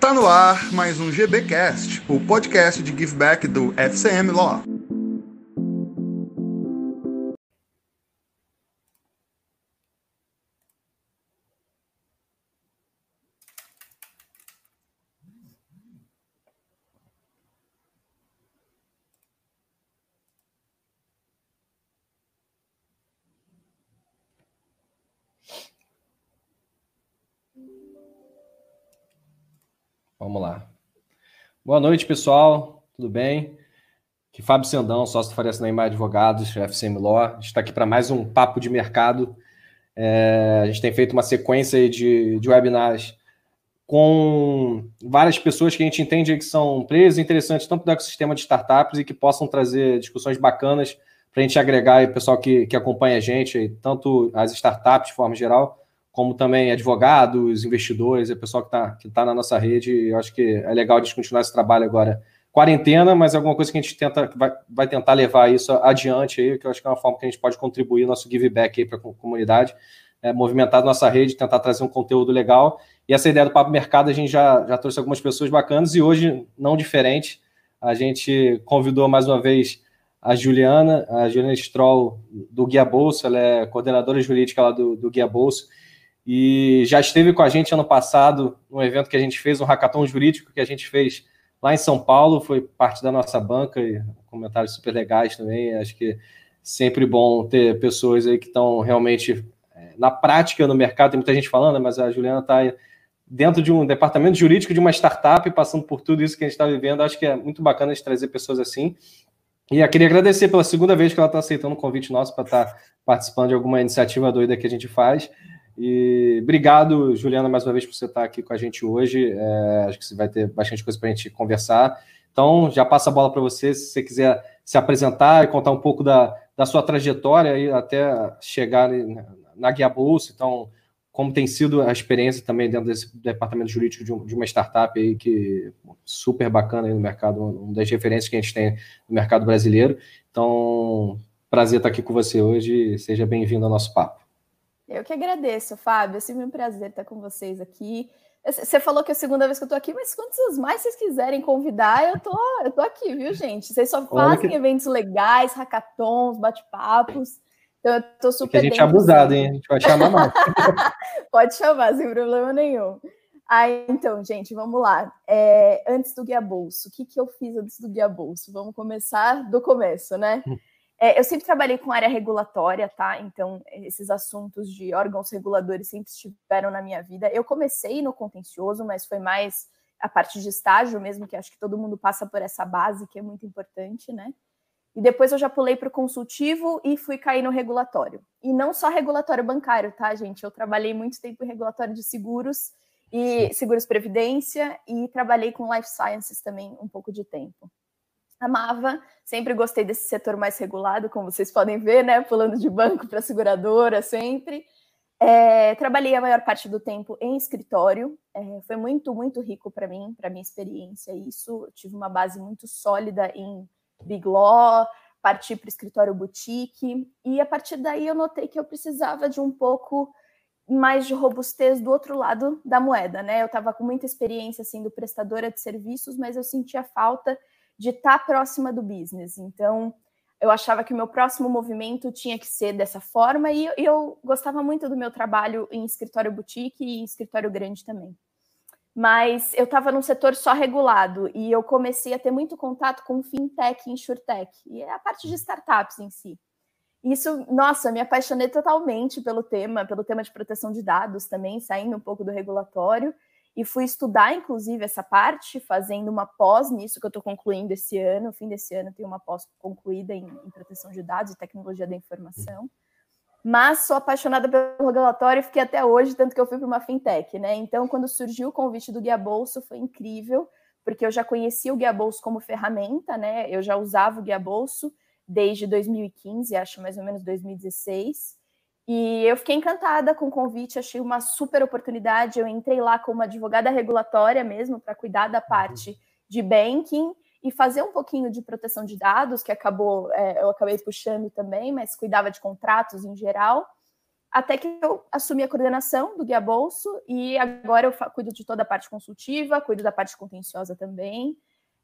Tá no ar mais um GBcast, o podcast de giveback do FCM Law. Boa noite, pessoal. Tudo bem? Aqui Fábio Sendão, sócio do Faria Neymar Advogados, FCM Law. Está aqui para mais um papo de mercado. É, a gente tem feito uma sequência de, de webinars com várias pessoas que a gente entende que são players interessantes, tanto do ecossistema de startups e que possam trazer discussões bacanas para a gente agregar o pessoal que, que acompanha a gente, tanto as startups de forma geral, como também advogados, investidores, é pessoal que está que tá na nossa rede. Eu acho que é legal a gente continuar esse trabalho agora. Quarentena, mas alguma coisa que a gente tenta, vai, vai tentar levar isso adiante aí, que eu acho que é uma forma que a gente pode contribuir nosso give back aí para a comunidade, é, movimentar nossa rede, tentar trazer um conteúdo legal. E essa ideia do Papo Mercado, a gente já, já trouxe algumas pessoas bacanas e hoje, não diferente, a gente convidou mais uma vez a Juliana, a Juliana Stroll, do Guia Bolso, ela é coordenadora jurídica lá do, do Guia Bolso, e já esteve com a gente ano passado no evento que a gente fez, um hackathon jurídico que a gente fez lá em São Paulo, foi parte da nossa banca e comentários super legais também. Acho que sempre bom ter pessoas aí que estão realmente é, na prática no mercado. Tem muita gente falando, mas a Juliana está dentro de um departamento jurídico de uma startup, passando por tudo isso que a gente está vivendo. Acho que é muito bacana de trazer pessoas assim. E eu queria agradecer pela segunda vez que ela está aceitando o convite nosso para estar tá participando de alguma iniciativa doida que a gente faz. E obrigado, Juliana, mais uma vez por você estar aqui com a gente hoje. É, acho que você vai ter bastante coisa para a gente conversar. Então, já passa a bola para você, se você quiser se apresentar e contar um pouco da, da sua trajetória aí até chegar na Guia Bolsa. Então, como tem sido a experiência também dentro desse departamento jurídico de, um, de uma startup aí que super bacana no mercado, uma das referências que a gente tem no mercado brasileiro. Então, prazer estar aqui com você hoje. Seja bem-vindo ao nosso papo. Eu que agradeço, Fábio. É sempre um prazer estar com vocês aqui. Você falou que é a segunda vez que eu tô aqui, mas quantos mais vocês quiserem convidar, eu tô, eu tô aqui, viu, gente? Vocês só fazem que... eventos legais, hackathons, bate-papos. Então eu tô super. Porque a gente é abusado, hein? A gente vai chamar mais. Pode chamar, sem problema nenhum. Aí, então, gente, vamos lá. É, antes do Guia Bolso, o que, que eu fiz antes do Guia Bolso? Vamos começar do começo, né? É, eu sempre trabalhei com área regulatória, tá? Então, esses assuntos de órgãos reguladores sempre estiveram na minha vida. Eu comecei no contencioso, mas foi mais a parte de estágio mesmo, que acho que todo mundo passa por essa base, que é muito importante, né? E depois eu já pulei para o consultivo e fui cair no regulatório. E não só regulatório bancário, tá, gente? Eu trabalhei muito tempo em regulatório de seguros e seguros previdência e trabalhei com life sciences também um pouco de tempo amava, sempre gostei desse setor mais regulado, como vocês podem ver, né? Pulando de banco para seguradora sempre. É, trabalhei a maior parte do tempo em escritório, é, foi muito, muito rico para mim, para minha experiência. Isso, eu tive uma base muito sólida em Big Law, parti para o escritório boutique, e a partir daí eu notei que eu precisava de um pouco mais de robustez do outro lado da moeda, né? Eu estava com muita experiência sendo prestadora de serviços, mas eu sentia falta de estar tá próxima do business. Então, eu achava que o meu próximo movimento tinha que ser dessa forma e eu gostava muito do meu trabalho em escritório boutique e escritório grande também. Mas eu estava num setor só regulado e eu comecei a ter muito contato com fintech e insurtech, e é a parte de startups em si. Isso, nossa, me apaixonei totalmente pelo tema, pelo tema de proteção de dados também, saindo um pouco do regulatório e fui estudar, inclusive, essa parte, fazendo uma pós nisso que eu estou concluindo esse ano. No fim desse ano, tenho uma pós concluída em, em, proteção de dados e tecnologia da informação. Mas sou apaixonada pelo regulatório e fiquei até hoje, tanto que eu fui para uma fintech, né? Então, quando surgiu o convite do Guia Bolso, foi incrível, porque eu já conhecia o Guia Bolso como ferramenta, né? Eu já usava o Guia Bolso desde 2015, acho mais ou menos 2016. E eu fiquei encantada com o convite, achei uma super oportunidade. Eu entrei lá como advogada regulatória mesmo, para cuidar da parte uhum. de banking e fazer um pouquinho de proteção de dados, que acabou, é, eu acabei puxando também, mas cuidava de contratos em geral. até que eu assumi a coordenação do Guia Bolso e agora eu cuido de toda a parte consultiva, cuido da parte contenciosa também.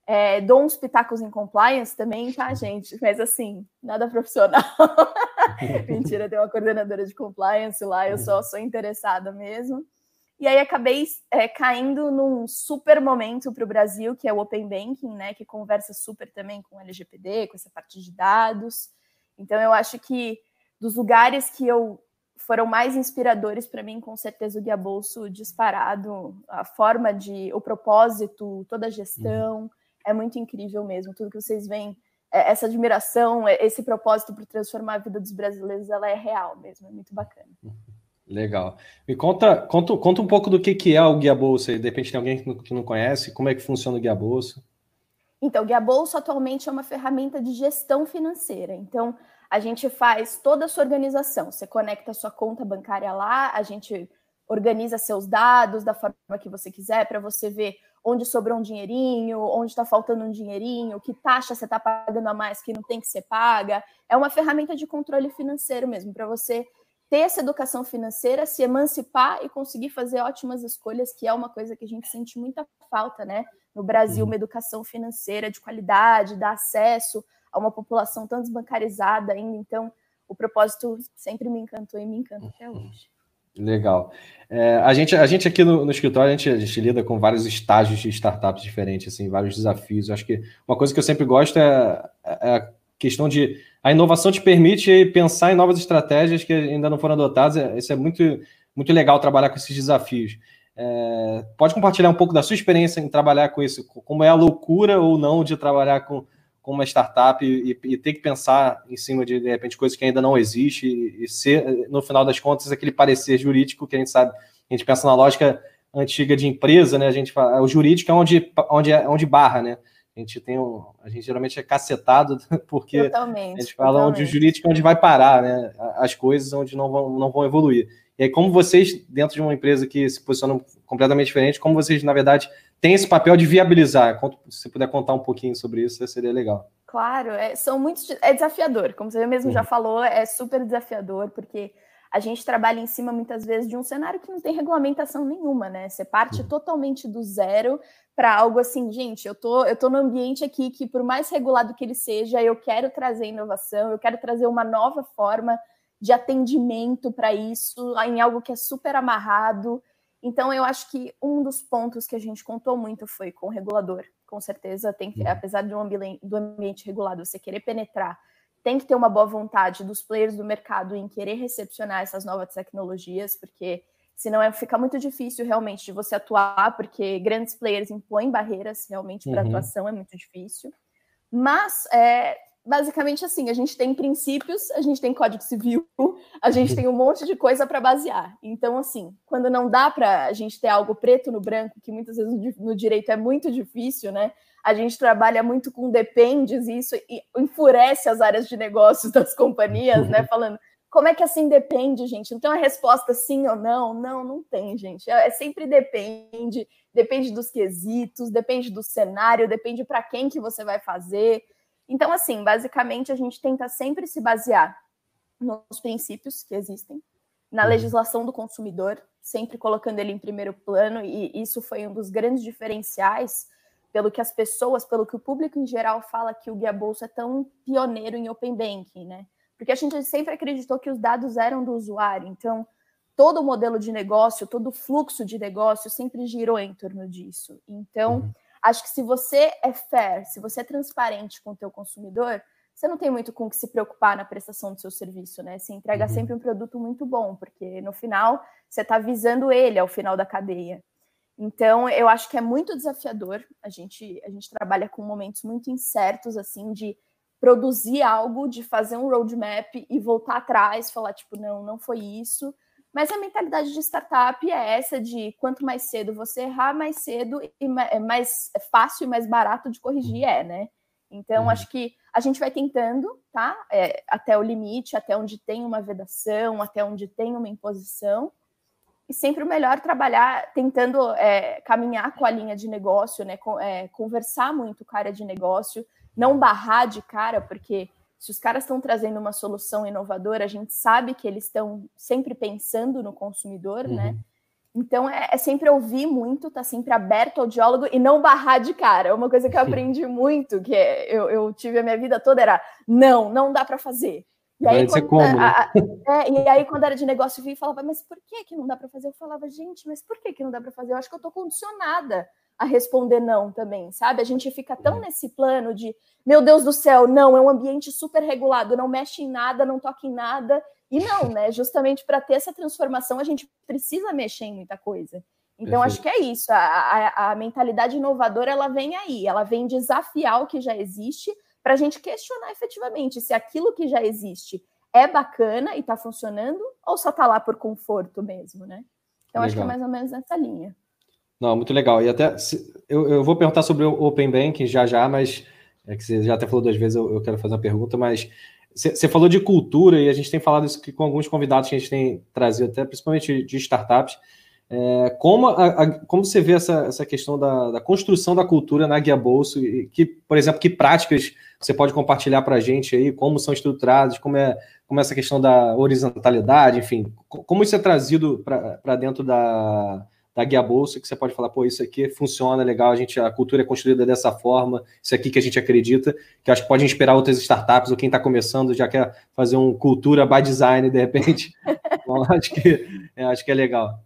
É, dou uns pitacos em compliance também, tá, gente? Mas assim, nada profissional. Mentira, tem uma coordenadora de compliance lá, eu só sou interessada mesmo. E aí acabei é, caindo num super momento para o Brasil, que é o Open Banking, né? Que conversa super também com o LGPD, com essa parte de dados. Então eu acho que dos lugares que eu foram mais inspiradores para mim, com certeza o Guia Bolso disparado, a forma de, o propósito, toda a gestão, uhum. é muito incrível mesmo. Tudo que vocês veem, essa admiração, é, esse propósito para transformar a vida dos brasileiros, ela é real mesmo, é muito bacana. Legal. Me conta, conta, conta um pouco do que, que é o Guia Bolso. De repente tem alguém que não conhece, como é que funciona o Guia Bolso? Então, o Guia Bolso atualmente é uma ferramenta de gestão financeira. Então, a gente faz toda a sua organização. Você conecta a sua conta bancária lá, a gente organiza seus dados da forma que você quiser para você ver onde sobrou um dinheirinho, onde está faltando um dinheirinho, que taxa você está pagando a mais que não tem que ser paga. É uma ferramenta de controle financeiro mesmo, para você ter essa educação financeira, se emancipar e conseguir fazer ótimas escolhas, que é uma coisa que a gente sente muita falta, né? No Brasil, uhum. uma educação financeira de qualidade, dar acesso a uma população tão desbancarizada ainda. Então, o propósito sempre me encantou e me encanta até uhum. hoje. Legal. É, a, gente, a gente aqui no, no escritório, a gente, a gente, lida com vários estágios de startups diferentes, assim, vários desafios. Acho que uma coisa que eu sempre gosto é, é a questão de a inovação te permite pensar em novas estratégias que ainda não foram adotadas. É, isso é muito, muito legal trabalhar com esses desafios. É, pode compartilhar um pouco da sua experiência em trabalhar com isso? Como é a loucura ou não de trabalhar com, com uma startup e, e, ter que pensar em cima de, de repente, coisas que ainda não existem e, e ser, no final das contas, aquele parecer jurídico que a gente sabe, a gente pensa na lógica antiga de empresa, né? A gente fala, o jurídico é onde, onde, é, onde barra, né? A gente tem um, a gente geralmente é cacetado porque totalmente, a gente fala totalmente. onde o jurídico é onde vai parar, né? As coisas onde não vão, não vão evoluir. E aí, como vocês, dentro de uma empresa que se posicionam completamente diferente, como vocês, na verdade, têm esse papel de viabilizar? Se você puder contar um pouquinho sobre isso, seria legal. Claro, é, são muitos. É desafiador, como você mesmo uhum. já falou, é super desafiador, porque a gente trabalha em cima muitas vezes de um cenário que não tem regulamentação nenhuma, né? Você parte uhum. totalmente do zero para algo assim, gente, eu tô, eu tô no ambiente aqui que, por mais regulado que ele seja, eu quero trazer inovação, eu quero trazer uma nova forma de atendimento para isso, em algo que é super amarrado. Então, eu acho que um dos pontos que a gente contou muito foi com o regulador. Com certeza, tem que, uhum. apesar de um ambiente, do ambiente regulado você querer penetrar tem que ter uma boa vontade dos players do mercado em querer recepcionar essas novas tecnologias, porque senão é, fica muito difícil realmente de você atuar, porque grandes players impõem barreiras realmente para uhum. atuação, é muito difícil. Mas, é, basicamente assim, a gente tem princípios, a gente tem código civil, a gente tem um monte de coisa para basear. Então, assim, quando não dá para a gente ter algo preto no branco, que muitas vezes no direito é muito difícil, né? a gente trabalha muito com dependes e isso enfurece as áreas de negócios das companhias, né? Falando como é que assim depende, gente? Não tem uma resposta sim ou não? Não, não tem, gente. É, é sempre depende, depende dos quesitos, depende do cenário, depende para quem que você vai fazer. Então, assim, basicamente a gente tenta sempre se basear nos princípios que existem, na uhum. legislação do consumidor, sempre colocando ele em primeiro plano, e isso foi um dos grandes diferenciais pelo que as pessoas, pelo que o público em geral fala que o Guia Bolsa é tão pioneiro em Open Banking, né? Porque a gente sempre acreditou que os dados eram do usuário, então todo o modelo de negócio, todo o fluxo de negócio sempre girou em torno disso. Então, uhum. Acho que se você é fair, se você é transparente com o teu consumidor, você não tem muito com o que se preocupar na prestação do seu serviço, né? Você entrega uhum. sempre um produto muito bom, porque no final você está visando ele ao final da cadeia. Então, eu acho que é muito desafiador. A gente, a gente trabalha com momentos muito incertos, assim, de produzir algo, de fazer um roadmap e voltar atrás, falar, tipo, não, não foi isso. Mas a mentalidade de startup é essa de quanto mais cedo você errar, mais cedo e é mais fácil e mais barato de corrigir é, né? Então, uhum. acho que a gente vai tentando, tá? É, até o limite, até onde tem uma vedação, até onde tem uma imposição, e sempre o melhor trabalhar tentando é, caminhar com a linha de negócio, né? É, conversar muito com a área de negócio, não barrar de cara, porque Se os caras estão trazendo uma solução inovadora, a gente sabe que eles estão sempre pensando no consumidor, né? uhum. né? Então é, é, sempre ouvir muito, tá sempre aberto ao diálogo e não barrar de cara. Uma coisa que eu aprendi muito, que é, eu, eu tive a minha vida toda, era não, não dá para fazer. E aí, quando, como, né? a, é, e aí, quando era de negócio, eu falava, mas por que, que não dá para fazer? Eu falava, gente, mas por que, que não dá para fazer? Eu acho que eu tô condicionada a responder não também, sabe? A gente fica tão uhum. nesse plano de, meu Deus do céu, não, é um ambiente super regulado, não mexe em nada, não toca em nada. E não, né? Justamente para ter essa transformação, a gente precisa mexer em muita coisa. Então, Perfeito. acho que é isso. A, a, a, mentalidade inovadora ela vem aí, ela vem desafiar o que já existe para a gente questionar efetivamente se aquilo que já existe é bacana e está funcionando ou só está lá por conforto mesmo, né? Então, legal. acho que é mais ou menos nessa linha. Não, muito legal. E até eu, eu vou perguntar sobre o Open Banking já já, mas é que você já até falou duas vezes, eu, eu quero fazer uma pergunta, mas você falou de cultura e a gente tem falado isso com alguns convidados que a gente tem trazido, até principalmente de startups. É, como, a, a, como você vê essa, essa questão da, da, construção da cultura na Guia Bolso? E que, por exemplo, que práticas você pode compartilhar para a gente aí? Como são estruturadas? Como é, como é essa questão da horizontalidade? Enfim, como isso é trazido para dentro da, da guia bolsa que você pode falar, pô, isso aqui funciona legal, a gente a cultura é construída dessa forma, isso aqui que a gente acredita, que acho que pode inspirar outras startups ou quem está começando já quer fazer um cultura by design de repente. Bom, acho que é, acho que é legal.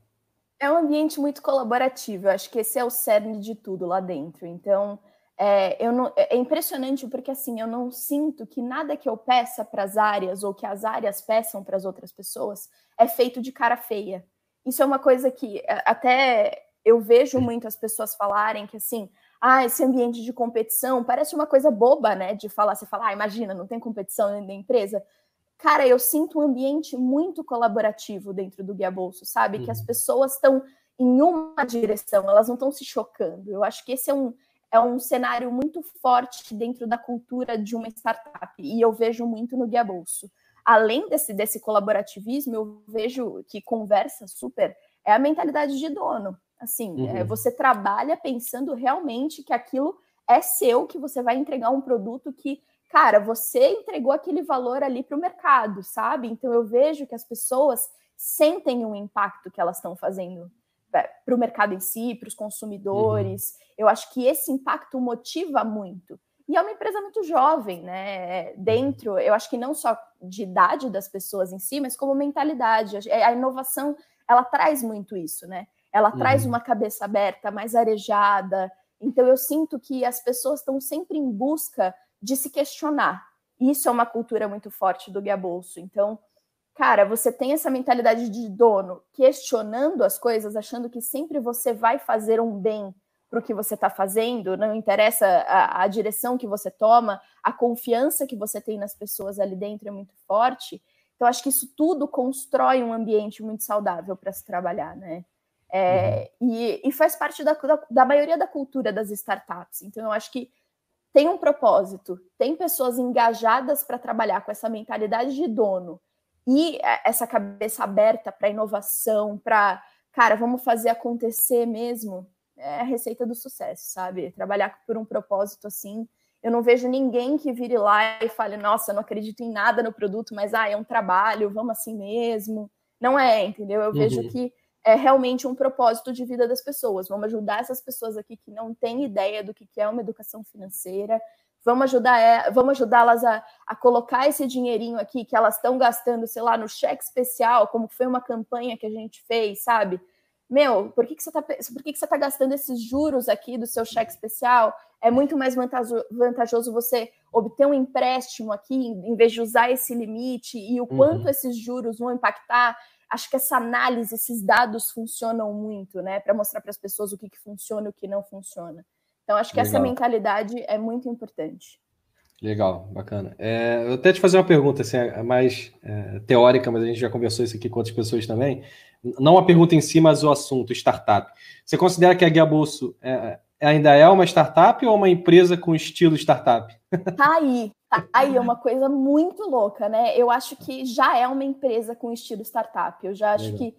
É um ambiente muito colaborativo, eu acho que esse é o cerne de tudo lá dentro. Então, é, eu não, é impressionante porque assim eu não sinto que nada que eu peça para as áreas ou que as áreas peçam para as outras pessoas é feito de cara feia. Isso é uma coisa que é, até eu vejo muitas pessoas falarem que assim, ah, esse ambiente de competição parece uma coisa boba, né? De falar, você fala, ah, imagina, não tem competição dentro da empresa. Cara, eu sinto um ambiente muito colaborativo dentro do Guia Bolso, sabe? Uhum. Que as uhum. pessoas estão em uma direção, elas não estão se chocando. Eu acho que esse é um, é um cenário muito forte dentro da cultura de uma startup, e eu vejo muito no Guia Bolso além desse, desse colaborativismo, eu vejo que conversa super é a mentalidade de dono. Assim, é, uhum. é, você trabalha pensando realmente que aquilo é seu, que você vai entregar um produto que, cara, você entregou aquele valor ali para o mercado, sabe? Então eu vejo que as pessoas sentem o impacto que elas estão fazendo é, para o mercado em si, para os consumidores. Uhum. Eu acho que esse impacto motiva muito. E é uma empresa muito jovem, né? Dentro, eu acho que não só de idade das pessoas em si, mas como mentalidade. A inovação, ela traz muito isso, né? Ela uhum. traz uma cabeça aberta, mais arejada. Então, eu sinto que as pessoas estão sempre em busca de se questionar. Isso é uma cultura muito forte do Guia Bolso. Então, cara, você tem essa mentalidade de dono, questionando as coisas, achando que sempre você vai fazer um bem para o que você está fazendo, não interessa a, a, direção que você toma, a confiança que você tem nas pessoas ali dentro é muito forte. Então, acho que isso tudo constrói um ambiente muito saudável para se trabalhar, né? É, uhum. e, e, faz parte da, da, da, maioria da cultura das startups. Então, eu acho que tem um propósito, tem pessoas engajadas para trabalhar com essa mentalidade de dono e essa cabeça aberta para inovação, para, cara, vamos fazer acontecer mesmo é a receita do sucesso, sabe? Trabalhar por um propósito assim. Eu não vejo ninguém que vire lá e fale, nossa, não acredito em nada no produto, mas ah, é um trabalho, vamos assim mesmo. Não é, entendeu? Eu uhum. vejo que é realmente um propósito de vida das pessoas. Vamos ajudar essas pessoas aqui que não têm ideia do que é uma educação financeira. Vamos ajudar, é, vamos ajudá-las a, a colocar esse dinheirinho aqui que elas estão gastando, sei lá, no cheque especial, como foi uma campanha que a gente fez, sabe? Meu, por que, que você está por que, que você tá gastando esses juros aqui do seu cheque especial? É muito mais vantajoso você obter um empréstimo aqui, em vez de usar esse limite, e o uhum. quanto esses juros vão impactar. Acho que essa análise, esses dados funcionam muito, né? Para mostrar para as pessoas o que, que funciona e o que não funciona. Então, acho que Legal. essa mentalidade é muito importante. Legal, bacana. É, eu até te fazer uma pergunta assim, é mais é, teórica, mas a gente já conversou isso aqui com outras pessoas também. Não a pergunta em si, mas o assunto, startup. Você considera que a Guia Bolso é, ainda é uma startup ou uma empresa com estilo startup? Tá aí, tá aí é uma coisa muito louca, né? Eu acho que já é uma empresa com estilo startup. Eu já acho Legal. que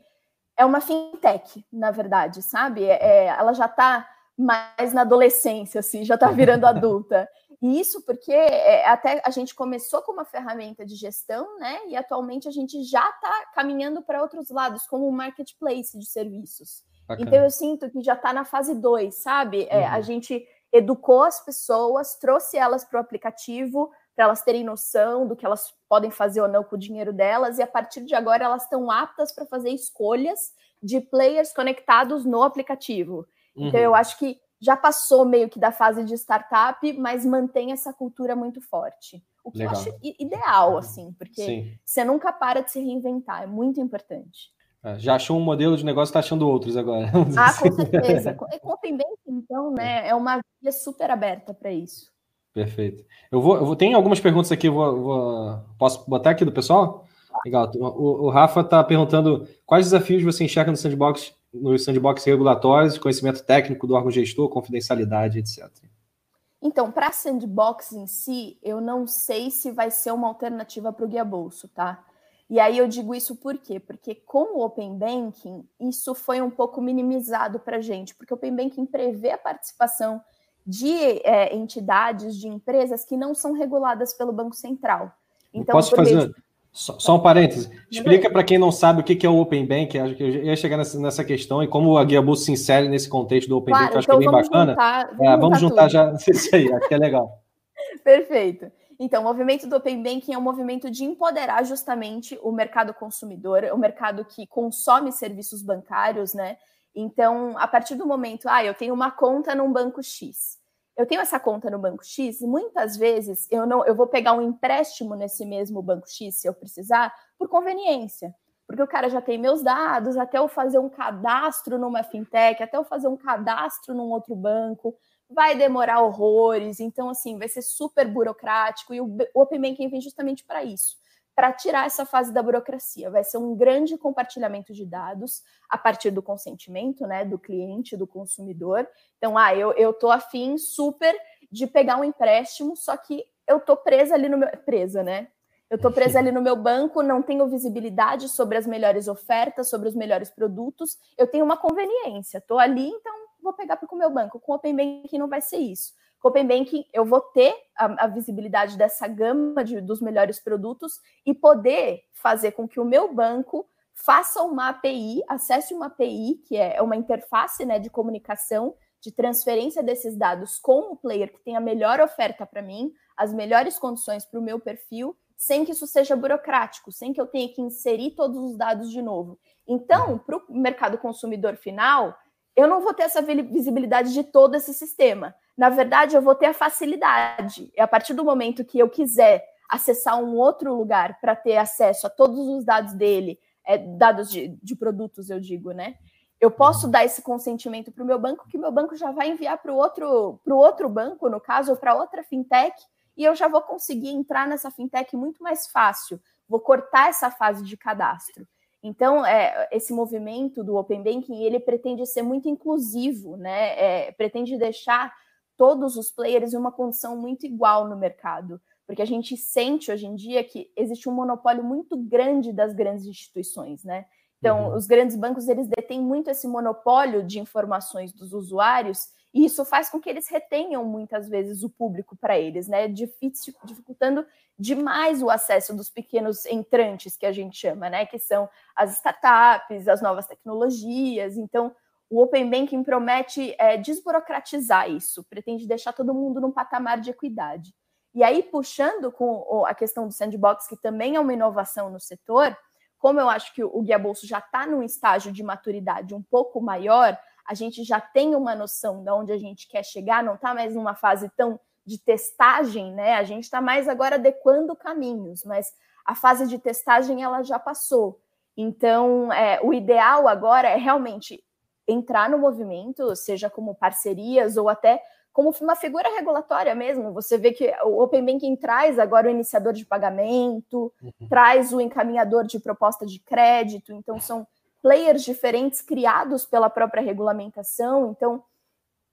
é uma fintech, na verdade, sabe? É, ela já está mais na adolescência, assim, já está virando adulta. E isso porque é, até a gente começou com uma ferramenta de gestão, né? E atualmente a gente já está caminhando para outros lados, como o marketplace de serviços. Bacana. Então eu sinto que já está na fase 2, sabe? É, a uhum. gente educou as pessoas, trouxe elas para o aplicativo, para elas terem noção do que elas podem fazer ou não com o dinheiro delas, e a partir de agora elas estão aptas para fazer escolhas de players conectados no aplicativo. Uhum. Então eu uhum. acho que já passou meio que da fase de startup, mas mantém essa cultura muito forte. O que Legal. eu acho ideal, assim, porque Sim. você nunca para de se reinventar, é muito importante. É, já achou um modelo de negócio, está achando outros agora. Ah, com certeza. Com Open Banking, então, né, é uma via super aberta para isso. Perfeito. Eu vou, eu vou, tem algumas perguntas aqui, vou, vou, posso botar aqui do pessoal? Legal. O, o Rafa está perguntando quais desafios você enxerga no sandbox, nos sandbox regulatórios, conhecimento técnico do órgão gestor, confidencialidade, etc. Então, para sandbox em si, eu não sei se vai ser uma alternativa para o guia bolso, tá? E aí eu digo isso por quê? Porque com o Open Banking, isso foi um pouco minimizado para a gente, porque o Open Banking prevê a participação de é, entidades, de empresas que não são reguladas pelo Banco Central. Então, Posso fazer só, só, um parêntese. Explica para quem não sabe o que é o Open Bank. Acho que eu ia chegar nessa, nessa questão e como a Guia Bolsa se insere nesse contexto do Open claro, Bank, eu acho então que é bem bacana. Juntar, vamos, é, vamos juntar, já isso aí, acho que é legal. Perfeito. Então, o movimento do Open Banking é um movimento de empoderar justamente o mercado consumidor, o mercado que consome serviços bancários, né? Então, a partir do momento, ah, eu tenho uma conta num banco X eu tenho essa conta no banco X muitas vezes eu não eu vou pegar um empréstimo nesse mesmo banco X se eu precisar por conveniência. Porque o cara já tem meus dados, até eu fazer um cadastro numa fintech, até eu fazer um cadastro num outro banco, vai demorar horrores. Então, assim, vai ser super burocrático e o, o Open Banking vem justamente para isso para tirar essa fase da burocracia. Vai ser um grande compartilhamento de dados a partir do consentimento, né, do cliente, do consumidor. Então, ah, eu, eu tô afim super de pegar um empréstimo, só que eu tô presa ali no meu presa, né? Eu tô presa ali no meu banco, não tenho visibilidade sobre as melhores ofertas, sobre os melhores produtos. Eu tenho uma conveniência, tô ali, então vou pegar para o meu banco. Com o Open Banking não vai ser isso. Open Banking, eu vou ter a, a visibilidade dessa gama de, dos melhores produtos e poder fazer com que o meu banco faça uma API, acesse uma API, que é uma interface né, de comunicação, de transferência desses dados com o player que tem a melhor oferta para mim, as melhores condições para o meu perfil, sem que isso seja burocrático, sem que eu tenha que inserir todos os dados de novo. Então, para o mercado consumidor final, eu não vou ter essa visibilidade de todo esse sistema na verdade, eu vou ter a facilidade. E a partir do momento que eu quiser acessar um outro lugar para ter acesso a todos os dados dele, é, dados de, de produtos, eu digo, né? Eu posso dar esse consentimento para o meu banco, que meu banco já vai enviar para o outro, outro banco, no caso, ou para outra fintech, e eu já vou conseguir entrar nessa fintech muito mais fácil. Vou cortar essa fase de cadastro. Então, é, esse movimento do Open Banking, ele pretende ser muito inclusivo, né? É, pretende deixar todos os players em uma condição muito igual no mercado, porque a gente sente hoje em dia que existe um monopólio muito grande das grandes instituições, né? Então, uhum. os grandes bancos eles detêm muito esse monopólio de informações dos usuários e isso faz com que eles retenham muitas vezes o público para eles, né? Difícil, dificultando demais o acesso dos pequenos entrantes que a gente chama, né? Que são as startups, as novas tecnologias. Então, o Open Banking promete é, desburocratizar isso, pretende deixar todo mundo num patamar de equidade. E aí, puxando com a questão do sandbox, que também é uma inovação no setor, como eu acho que o Guia Bolso já está num estágio de maturidade um pouco maior, a gente já tem uma noção de onde a gente quer chegar, não está mais numa fase tão de testagem, né? A gente está mais agora adequando caminhos, mas a fase de testagem ela já passou. Então, é, o ideal agora é realmente entrar no movimento, seja como parcerias ou até como uma figura regulatória mesmo. Você vê que o Open Banking traz agora o iniciador de pagamento, uhum. traz o encaminhador de proposta de crédito, então são players diferentes criados pela própria regulamentação. Então,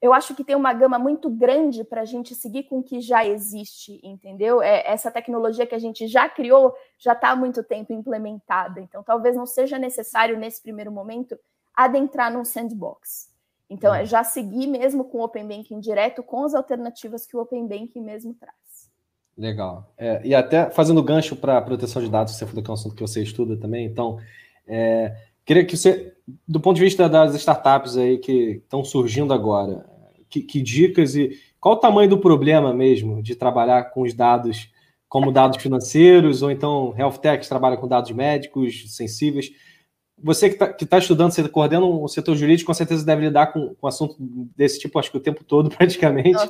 eu acho que tem uma gama muito grande para a gente seguir com o que já existe, entendeu? É, essa tecnologia que a gente já criou já está há muito tempo implementada. Então, talvez não seja necessário, nesse primeiro momento, adentrar num sandbox. Então, é já seguir mesmo com o Open Banking direto, com as alternativas que o Open Banking mesmo traz. Legal. É, e até fazendo gancho para proteção de dados, você falou que é um assunto que você estuda também, então, é, queria que você, do ponto de vista das startups aí que estão surgindo agora, que, que dicas e qual o tamanho do problema mesmo de trabalhar com os dados como dados financeiros, ou então health tech trabalha com dados médicos sensíveis. Você que está tá estudando, você coordena o setor jurídico, com certeza deve lidar com, com assunto desse tipo, acho que o tempo todo, praticamente.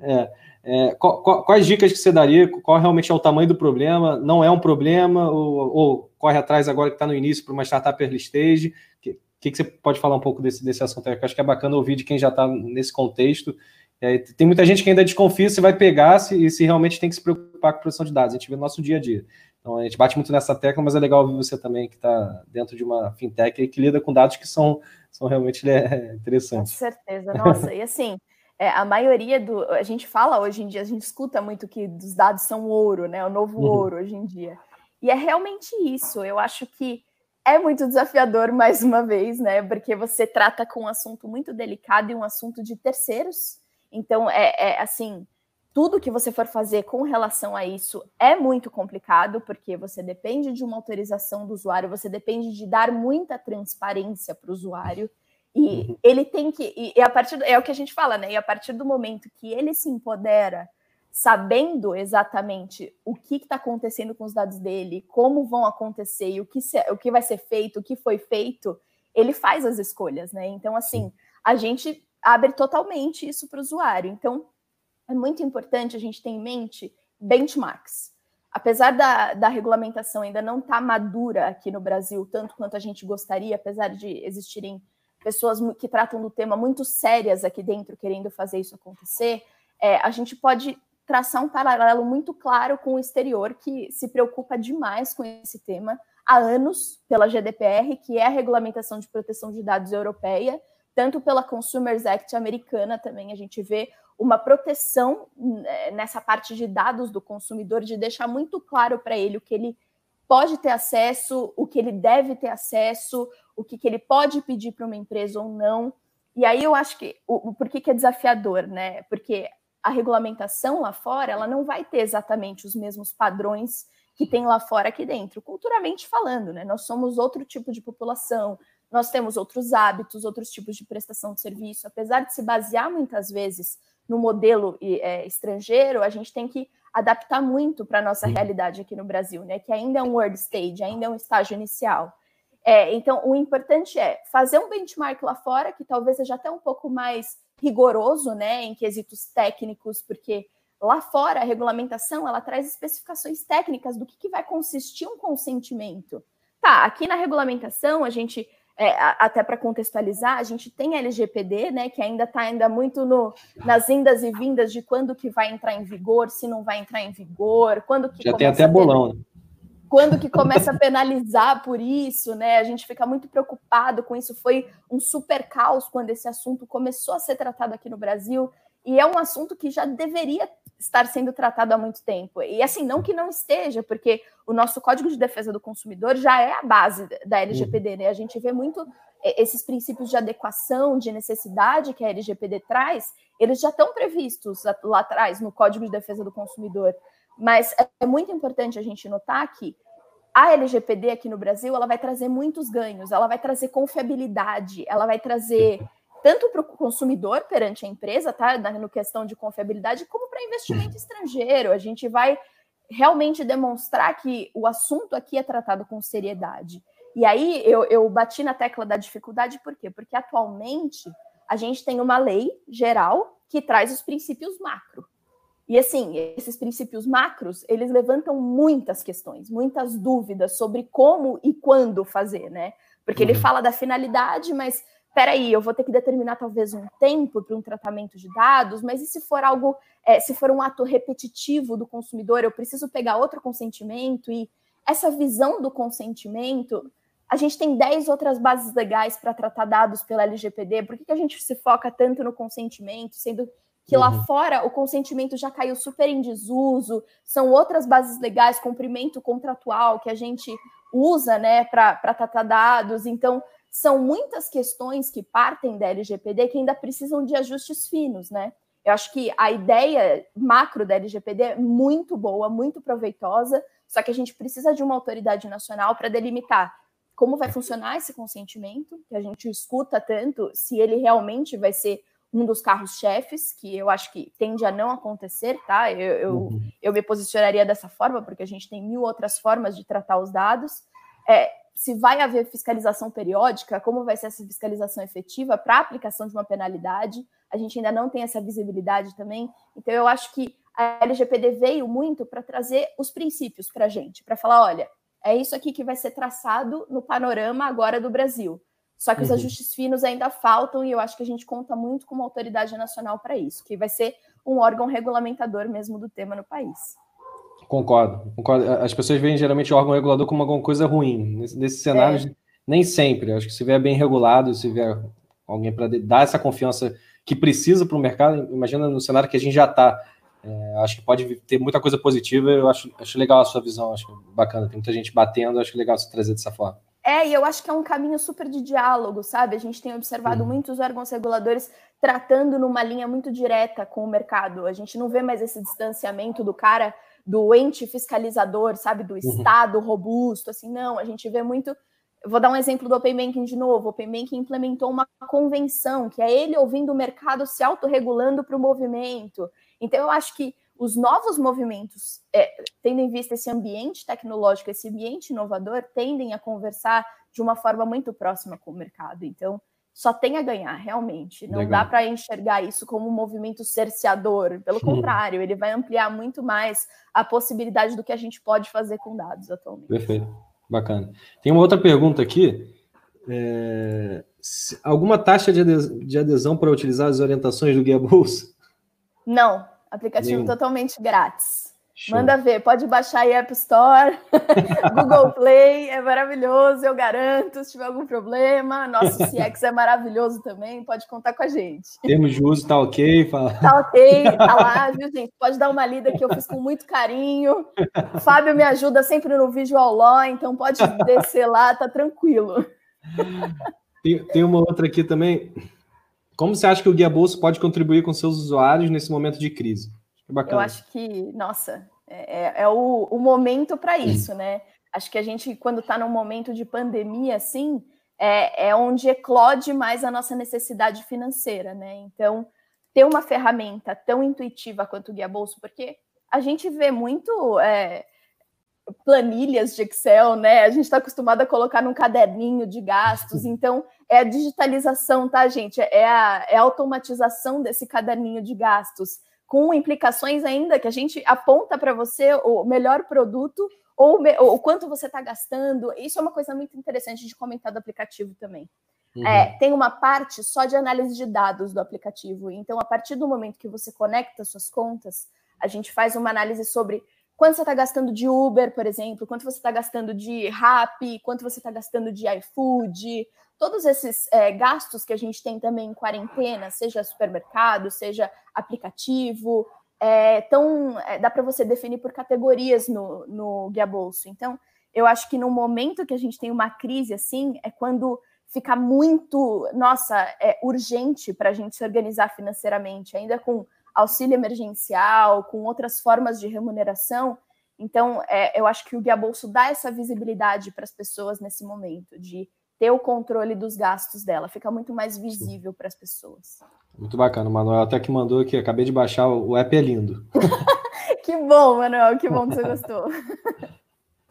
É, é, qual, qual, quais dicas que você daria? Qual realmente é o tamanho do problema? Não é um problema? Ou, ou corre atrás agora que está no início para uma startup early stage? O que, que, que, você pode falar um pouco desse, desse assunto? Eu acho que é bacana ouvir de quem já está nesse contexto é, tem muita gente que ainda desconfia se vai pegar se, se realmente tem que se preocupar com a produção de dados. A gente vê no nosso dia a dia. Então, a gente bate muito nessa tecla, mas é legal ouvir você também, que está dentro de uma fintech e que lida com dados que são, são realmente é, interessantes. Com certeza. Nossa, e assim, é, a maioria do. A gente fala hoje em dia, a gente escuta muito que os dados são ouro, né? O novo uhum. ouro hoje em dia. E é realmente isso. Eu acho que é muito desafiador, mais uma vez, né? Porque você trata com um assunto muito delicado e um assunto de terceiros então, é, é, assim, tudo que você for fazer com relação a isso é muito complicado, porque você depende de uma autorização do usuário, você depende de dar muita transparência para o usuário. E uhum. ele tem que. E, a partir é o que a gente fala, né? E a partir do momento que ele se empodera, sabendo exatamente o que está acontecendo com os dados dele, como vão acontecer e o que, se, o que vai ser feito, o que foi feito, ele faz as escolhas, né? Então, assim, a gente abre totalmente isso para o usuário. Então, é muito importante a gente ter em mente benchmarks. Apesar da, da regulamentação ainda não estar tá madura aqui no Brasil, tanto quanto a gente gostaria, apesar de existirem pessoas que tratam do tema muito sérias aqui dentro, querendo fazer isso acontecer, é, a gente pode traçar um paralelo muito claro com o exterior, que se preocupa demais com esse tema há anos pela GDPR, que é a regulamentação de proteção de dados europeia, tanto pela Consumers Act americana também a gente vê uma proteção né, nessa parte de dados do consumidor, de deixar muito claro para ele o que ele pode ter acesso, o que ele deve ter acesso, o que, que ele pode pedir para uma empresa ou não. E aí eu acho que o, o por que, que é desafiador, né? Porque a regulamentação lá fora ela não vai ter exatamente os mesmos padrões que tem lá fora aqui dentro, culturalmente falando, né? Nós somos outro tipo de população, nós temos outros hábitos, outros tipos de prestação de serviço. Apesar de se basear muitas vezes no modelo é, estrangeiro, a gente tem que adaptar muito para a nossa realidade aqui no Brasil, né? Que ainda é um world stage, ainda é um estágio inicial. É, então, o importante é fazer um benchmark lá fora, que talvez seja até um pouco mais rigoroso, né, em quesitos técnicos, porque lá fora a regulamentação ela traz especificações técnicas do que, que vai consistir um consentimento. Tá, aqui na regulamentação a gente é, até para contextualizar, a gente tem a LGPD, né, que ainda está ainda muito no, nas indas e vindas de quando que vai entrar em vigor, se não vai entrar em vigor, quando que já tem até bolão. Né? Quando que começa a penalizar por isso, né? A gente fica muito preocupado com isso. Foi um super caos quando esse assunto começou a ser tratado aqui no Brasil. E é um assunto que já deveria estar sendo tratado há muito tempo. E assim, não que não esteja, porque o nosso Código de Defesa do Consumidor já é a base da LGPD, né? A gente vê muito é, esses princípios de adequação, de necessidade que a LGPD traz, eles já estão previstos lá atrás no Código de Defesa do Consumidor. Mas é muito importante a gente notar que a LGPD aqui no Brasil, ela vai trazer muitos ganhos, ela vai trazer confiabilidade, ela vai trazer tanto para o consumidor perante a empresa, tá? No questão de confiabilidade, como para investimento estrangeiro. A gente vai realmente demonstrar que o assunto aqui é tratado com seriedade. E aí eu, eu bati na tecla da dificuldade, por quê? Porque atualmente a gente tem uma lei geral que traz os princípios macro. E assim, esses princípios macros, eles levantam muitas questões, muitas dúvidas sobre como e quando fazer, né? Porque uhum. ele fala da finalidade, mas peraí, eu vou ter que determinar talvez um tempo para um tratamento de dados, mas e se for algo, é, se for um ato repetitivo do consumidor, eu preciso pegar outro consentimento? E essa visão do consentimento, a gente tem 10 outras bases legais para tratar dados pela LGPD, por que, que a gente se foca tanto no consentimento, sendo que uhum. lá fora o consentimento já caiu super em desuso, são outras bases legais, cumprimento contratual que a gente usa né, para tratar dados, então são muitas questões que partem da LGPD que ainda precisam de ajustes finos, né? Eu acho que a ideia macro da LGPD é muito boa, muito proveitosa, só que a gente precisa de uma autoridade nacional para delimitar como vai funcionar esse consentimento, que a gente escuta tanto, se ele realmente vai ser um dos carros-chefes, que eu acho que tende a não acontecer, tá? Eu, eu, uhum. eu, me posicionaria dessa forma, porque a gente tem mil outras formas de tratar os dados. É, se vai haver fiscalização periódica, como vai ser essa fiscalização efetiva para a aplicação de uma penalidade, a gente ainda não tem essa visibilidade também. Então, eu acho que a LGPD veio muito para trazer os princípios para a gente, para falar: olha, é isso aqui que vai ser traçado no panorama agora do Brasil. Só que os uhum. ajustes finos ainda faltam e eu acho que a gente conta muito com uma autoridade nacional para isso, que vai ser um órgão regulamentador mesmo do tema no país. Concordo, concordo. As pessoas veem geralmente o órgão regulador como alguma coisa ruim. Nesse, nesse cenário, é. nem sempre. Acho que se vier bem regulado, se vier alguém para dar essa confiança que precisa para o mercado, imagina no cenário que a gente já está. É, acho que pode ter muita coisa positiva. Eu acho, acho legal a sua visão, acho bacana. Tem muita gente batendo, acho legal você trazer dessa forma. É, e eu acho que é um caminho super de diálogo, sabe? A gente tem observado uhum. muitos órgãos reguladores tratando numa linha muito direta com o mercado. A gente não vê mais esse distanciamento do cara, do ente fiscalizador, sabe? Do uhum. Estado uhum. robusto, assim, não. A gente vê muito. Vou dar um exemplo do Open Banking de novo. O Open Banking implementou uma convenção, que é ele ouvindo o mercado se autorregulando para o movimento. Então, eu acho que os novos movimentos, é, tendo em vista esse ambiente tecnológico, esse ambiente inovador, tendem a conversar de uma forma muito próxima com o mercado. Então, só tem a ganhar, realmente. Não Legal. dá para enxergar isso como um movimento cerceador. Pelo Sim. contrário, ele vai ampliar muito mais a possibilidade do que a gente pode fazer com dados atualmente. Perfeito. Bacana. Tem uma outra pergunta aqui. É... Alguma taxa de adesão para utilizar as orientações do Guia Bolsa? Não, Aplicativo totalmente grátis. Show. Manda ver, pode baixar aí App Store, Google Play, é maravilhoso, eu garanto. Se tiver algum problema, nosso CX é maravilhoso também, pode contar com a gente. Termos de uso tá ok? Fala. Tá ok, tá lá, viu, gente? Pode dar uma lida que eu fiz com muito carinho. O Fábio me ajuda sempre no Visual Law, então pode descer lá, tá tranquilo. Tem, tem uma outra aqui também. Como você acha que o Guia Bolso pode contribuir com seus usuários nesse momento de crise? Eu acho que, nossa, é, é, é o, o, momento para isso, né? Acho que a gente, quando está num momento de pandemia, assim, é, é onde eclode mais a nossa necessidade financeira, né? Então, ter uma ferramenta tão intuitiva quanto o Guia Bolso, porque a gente vê muito é, planilhas de Excel, né? A gente está acostumado a colocar num caderninho de gastos, então é a digitalização, tá, gente? É a, é a automatização desse caderninho de gastos, com implicações ainda que a gente aponta para você o melhor produto ou, o quanto você está gastando. Isso é uma coisa muito interessante de comentar do aplicativo também. Uhum. É, tem uma parte só de análise de dados do aplicativo. Então, a partir do momento que você conecta suas contas, a gente faz uma análise sobre quanto você está gastando de Uber, por exemplo, quanto você está gastando de Rappi, quanto você está gastando de iFood, todos esses é, gastos que a gente tem também em quarentena, seja supermercado, seja aplicativo, é, então é, dá para você definir por categorias no, no Guia Bolso. Então, eu acho que no momento que a gente tem uma crise assim, é quando fica muito, nossa, é urgente para a gente se organizar financeiramente, ainda com auxílio emergencial, com outras formas de remuneração. Então, é, eu acho que o Guia Bolso dá essa visibilidade para as pessoas nesse momento, de ter o controle dos gastos dela, fica muito mais visível para as pessoas. Muito bacana, o Manuel até que mandou aqui, acabei de baixar, o app é lindo. que bom, Manuel, que bom que você gostou.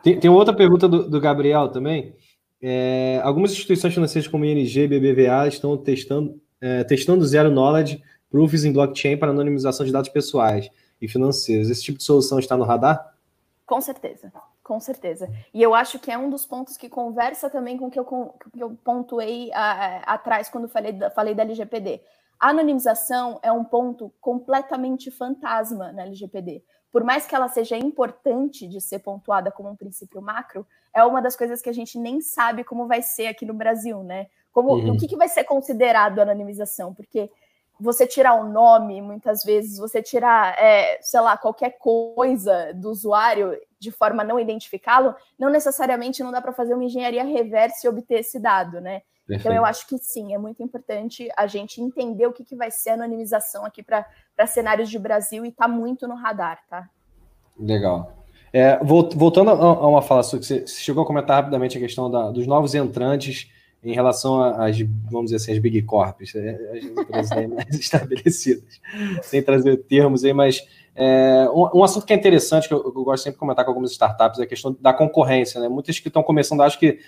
tem, tem outra pergunta do, do Gabriel também. É, algumas instituições financeiras como ING e BBVA estão testando, é, testando zero knowledge proofs em blockchain para anonimização de dados pessoais e financeiros. Esse tipo de solução está no radar? Com certeza, com certeza. E eu acho que é um dos pontos que conversa também com o que eu, que eu pontuei atrás quando falei, falei da LGPD. A anonimização é um ponto completamente fantasma na LGPD. Por mais que ela seja importante de ser pontuada como um princípio macro, é uma das coisas que a gente nem sabe como vai ser aqui no Brasil, né? Como, uhum. O que, que vai ser considerado anonimização? Porque você tirar o nome, muitas vezes, você tirar, é, sei lá, qualquer coisa do usuário de forma a não identificá-lo, não necessariamente não dá para fazer uma engenharia reversa e obter esse dado, né? Perfeito. Então, eu acho que sim, é muito importante a gente entender o que, que vai ser a anonimização aqui para cenários de Brasil e está muito no radar, tá? Legal. É, voltando a uma fala sua, que você chegou a comentar rapidamente a questão da, dos novos entrantes em relação às, vamos dizer assim, as big corps, é, as empresas mais estabelecidas, sem trazer termos aí, mas é, um, um, assunto que é interessante, que eu, eu, gosto sempre de comentar com algumas startups, é a questão da concorrência. Né? Muitas que estão começando, acho que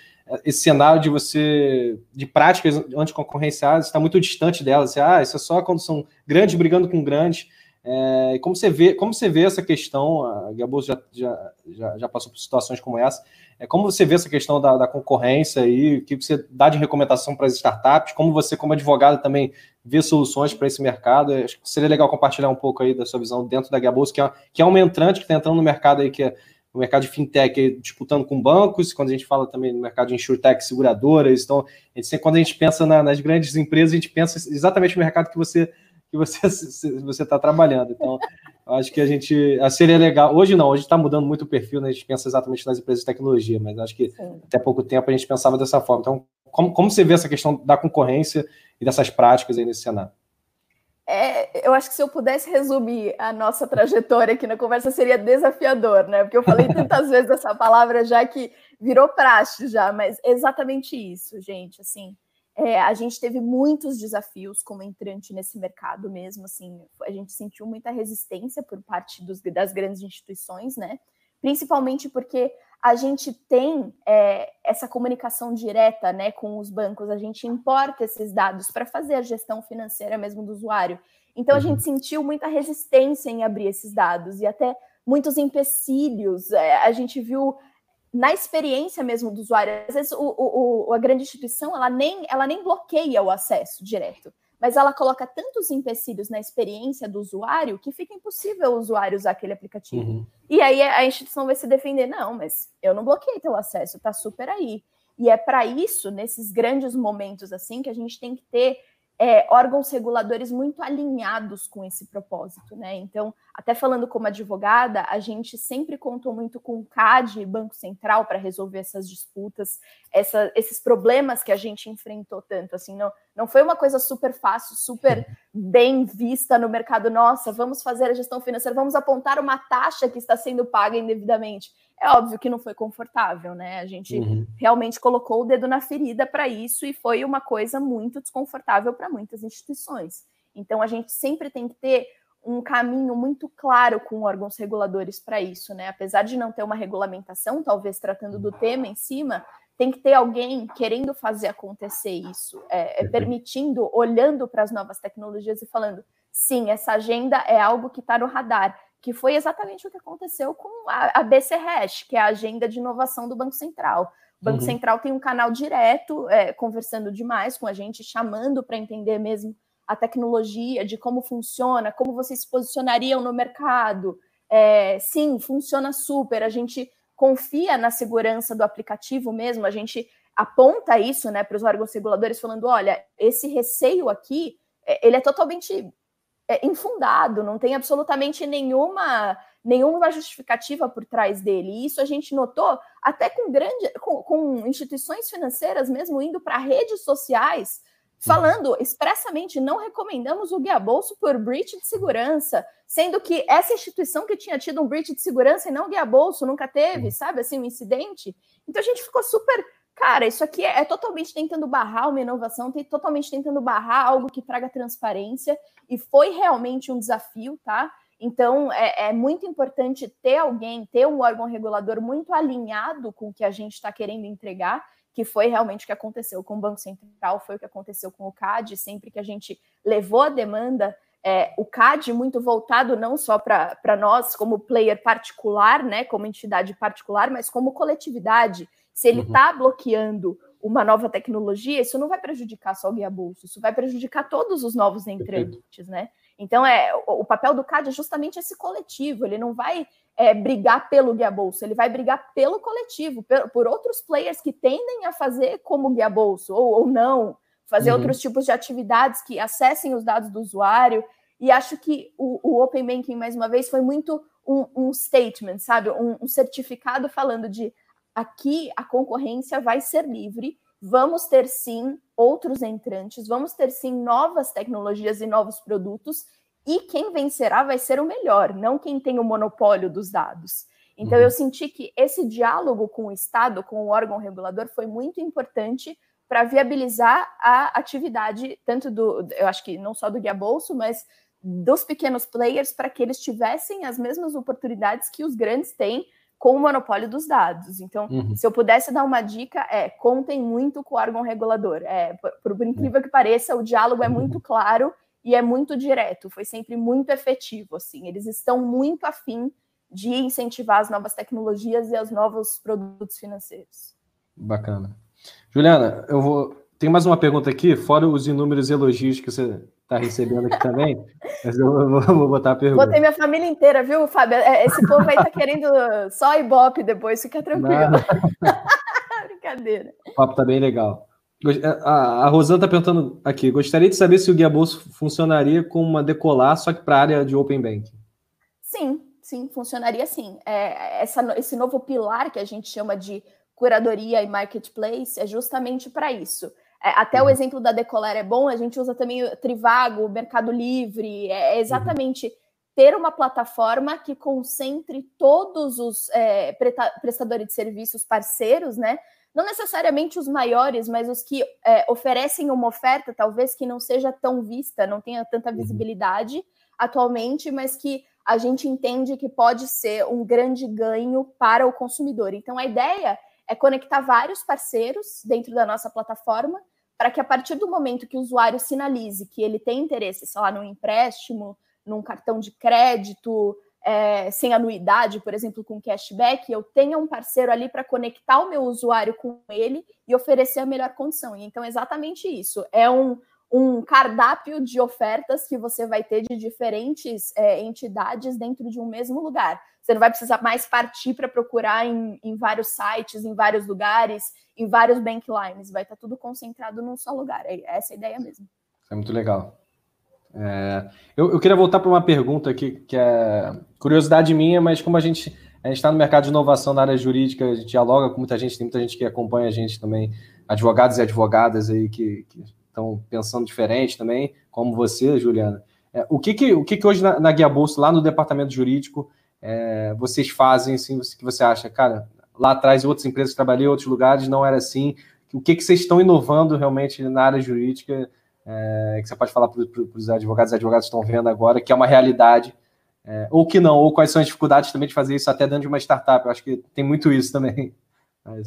esse cenário de você, de práticas anticoncorrenciais, está muito distante delas. Assim, ah, isso é só quando são grandes brigando com grandes. É, como você vê, como você vê essa questão? A Gabus já, já, já, passou por situações como essa. É, como você vê essa questão da, da concorrência e o que você dá de recomendação para as startups? Como você, como advogado, também vê soluções para esse mercado? Acho que seria legal compartilhar um pouco aí da sua visão dentro da Gabus, que é, que é um entrante que está entrando no mercado aí que é o mercado de fintech disputando com bancos, quando a gente fala também no mercado de insurtech, seguradoras, então, a gente, quando a gente pensa na, nas grandes empresas, a gente pensa exatamente no mercado que você que você você está trabalhando. Então, acho que a gente seria legal. Hoje não, hoje está mudando muito o perfil, né? A gente pensa exatamente nas empresas de tecnologia, mas acho que Sim. até pouco tempo a gente pensava dessa forma. Então, como, como você vê essa questão da concorrência e dessas práticas aí nesse cenário? É, eu acho que se eu pudesse resumir a nossa trajetória aqui na conversa seria desafiador, né? Porque eu falei tantas vezes essa palavra já que virou praxe já, mas exatamente isso, gente. Assim, é, a gente teve muitos desafios como entrante nesse mercado mesmo, assim, a gente sentiu muita resistência por parte dos, das grandes instituições, né? Principalmente porque a gente tem é, essa comunicação direta, né, com os bancos, a gente importa esses dados para fazer a gestão financeira mesmo do usuário. Então a gente uhum. sentiu muita resistência em abrir esses dados e até muitos empecilhos. É, a gente viu na experiência mesmo do usuário. Às vezes o, o, a grande instituição ela nem, ela nem bloqueia o acesso direto, mas ela coloca tantos empecilhos na experiência do usuário que fica impossível o usuário usar aquele aplicativo. Uhum. E aí a instituição vai se defender, não, mas eu não bloqueei teu acesso, tá super aí. E é para isso, nesses grandes momentos assim, que a gente tem que ter é, órgãos reguladores muito alinhados com esse propósito, né? Então, até falando como advogada, a gente sempre contou muito com o CAD e Banco Central para resolver essas disputas, essa, esses problemas que a gente enfrentou tanto. Assim, não, não foi uma coisa super fácil, super bem vista no mercado. Nossa, vamos fazer a gestão financeira, vamos apontar uma taxa que está sendo paga indevidamente. É óbvio que não foi confortável, né? A gente uhum. realmente colocou o dedo na ferida para isso e foi uma coisa muito desconfortável para muitas instituições. Então, a gente sempre tem que ter um caminho muito claro com órgãos reguladores para isso, né? Apesar de não ter uma regulamentação, talvez tratando do tema em cima, tem que ter alguém querendo fazer acontecer isso, é, é permitindo, olhando para as novas tecnologias e falando, sim, essa agenda é algo que está no radar, que foi exatamente o que aconteceu com a, a BC Hash, que é a agenda de inovação do Banco Central. O Banco uhum. Central tem um canal direto, é, conversando demais com a gente, chamando para entender mesmo a tecnologia, de como funciona, como vocês se posicionariam no mercado. É, sim, funciona super. A gente confia na segurança do aplicativo mesmo, a gente aponta isso né, para os órgãos reguladores, falando: olha, esse receio aqui é, ele é totalmente é, infundado, não tem absolutamente nenhuma nenhuma justificativa por trás dele. E isso a gente notou até com grande, com, com instituições financeiras mesmo indo para redes sociais falando expressamente não recomendamos o guia bolso por breach de segurança, sendo que essa instituição que tinha tido um breach de segurança e não o guia bolso nunca teve, sabe, assim, um incidente. Então a gente ficou super, cara, isso aqui é, é totalmente tentando barrar uma inovação, tem totalmente tentando barrar algo que traga transparência e foi realmente um desafio, tá? Então, é, é, muito importante ter alguém, ter um órgão regulador muito alinhado com o que a gente está querendo entregar que foi realmente o que aconteceu com o Banco Central, foi o que aconteceu com o CAD, sempre que a gente levou a demanda, é, o CAD muito voltado não só para nós como player particular, né, como entidade particular, mas como coletividade. Se ele está uhum. bloqueando uma nova tecnologia, isso não vai prejudicar só o guia bolso, isso vai prejudicar todos os novos entrantes, né? Então, é, o, o papel do CAD é justamente esse coletivo, ele não vai é, brigar pelo guia bolso, ele vai brigar pelo coletivo, por, por, outros players que tendem a fazer como guia bolso, ou, ou não, fazer uhum. outros tipos de atividades que acessem os dados do usuário. E acho que o, o Open Banking, mais uma vez, foi muito um, um statement, sabe? Um, um certificado falando de aqui a concorrência vai ser livre, vamos ter sim outros entrantes, vamos ter sim novas tecnologias e novos produtos, e quem vencerá vai ser o melhor, não quem tem o monopólio dos dados. Então, uhum. eu senti que esse diálogo com o Estado, com o órgão regulador, foi muito importante para viabilizar a atividade, tanto do, eu acho que não só do Guia Bolso, mas dos pequenos players, para que eles tivessem as mesmas oportunidades que os grandes têm com o monopólio dos dados. Então, uhum. se eu pudesse dar uma dica, é contem muito com o órgão regulador. É, por, por incrível que pareça, o diálogo é muito claro e é muito direto, foi sempre muito efetivo. Assim, eles estão muito afim de incentivar as novas tecnologias e os novos produtos financeiros. Bacana. Juliana, eu vou. Tem mais uma pergunta aqui, fora os inúmeros elogios que você está recebendo aqui também, mas eu vou, vou, botar a pergunta. Botei minha família inteira, viu, Fábio? É, esse povo aí tá querendo só ibope depois, fica tranquilo. Brincadeira. O papo tá bem legal. A, a Rosana está perguntando aqui: gostaria de saber se o Guia Bolso funcionaria com uma decolar, só que para a área de Open Banking. Sim, sim, funcionaria sim. É, essa, esse novo pilar que a gente chama de curadoria e marketplace é justamente para isso. É, até uhum. o exemplo da Decolar é bom, a gente usa também o Trivago, Mercado Livre, é, é exatamente uhum. ter uma plataforma que concentre todos os é, prestadores de serviços parceiros, né? Não necessariamente os maiores, mas os que é, oferecem uma oferta, talvez que não seja tão vista, não tenha tanta uhum. visibilidade uhum. atualmente, mas que a gente entende que pode ser um grande ganho para o consumidor. Então, a ideia é conectar vários parceiros dentro da nossa plataforma para que a partir do momento que o usuário sinalize que ele tem interesse, sei lá, num empréstimo, num cartão de crédito, é, sem anuidade, por exemplo, com cashback, eu tenha um parceiro ali para conectar o meu usuário com ele e oferecer a melhor condição. Então, exatamente isso. É um, um cardápio de ofertas que você vai ter de diferentes é, entidades dentro de um mesmo lugar. Você não vai precisar mais partir para procurar em, em, vários sites, em vários lugares, em vários bank lines. Vai estar tá tudo concentrado num só lugar. É essa a ideia mesmo. É muito legal. É, eu, eu, queria voltar para uma pergunta aqui, que é curiosidade minha, mas como a gente a está no mercado de inovação na área jurídica, a gente dialoga com muita gente, tem muita gente que acompanha a gente também, advogados e advogadas aí que, que estão pensando diferente também, como você, Juliana. É, o que, que, o que, que hoje na, na Guia Bolsa, lá no departamento jurídico, é, vocês fazem, assim, que você acha, cara, lá atrás outras empresas que trabalhei em outros lugares não era assim, o que, que vocês estão inovando realmente na área jurídica, é, que você pode falar para os advogados e advogados que estão vendo agora, que é uma realidade, é, ou que não, ou quais são as dificuldades também de fazer isso até dentro de uma startup, eu acho que tem muito isso também.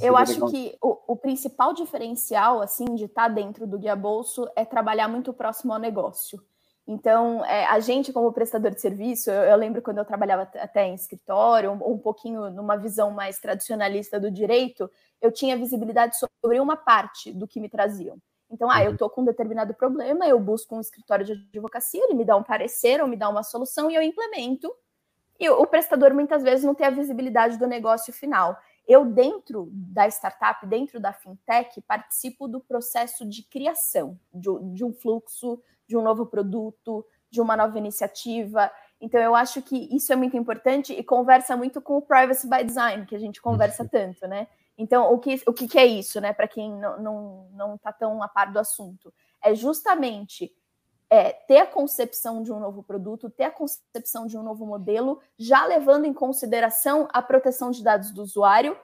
Eu acho legal. que o, o, principal diferencial, assim, de estar dentro do Guia Bolso é trabalhar muito próximo ao negócio. Então, é, a gente, como prestador de serviço, eu, eu, lembro quando eu trabalhava até em escritório, um, um pouquinho numa visão mais tradicionalista do direito, eu tinha visibilidade sobre uma parte do que me traziam. Então, ah, eu estou uhum. com um determinado problema, eu busco um escritório de advocacia, ele me dá um parecer ou me dá uma solução e eu implemento. E o prestador muitas vezes não tem a visibilidade do negócio final. Eu, dentro da startup, dentro da fintech, participo do processo de criação de, de um fluxo, de um novo produto, de uma nova iniciativa. Então, eu acho que isso é muito importante e conversa muito com o Privacy by Design, que a gente conversa uhum. tanto, né? Então, o que, o que, é isso, né? Para quem não está não, não tá tão a par do assunto, é justamente é, ter a concepção de um novo produto, ter a concepção de um novo modelo, já levando em consideração a proteção de dados do usuário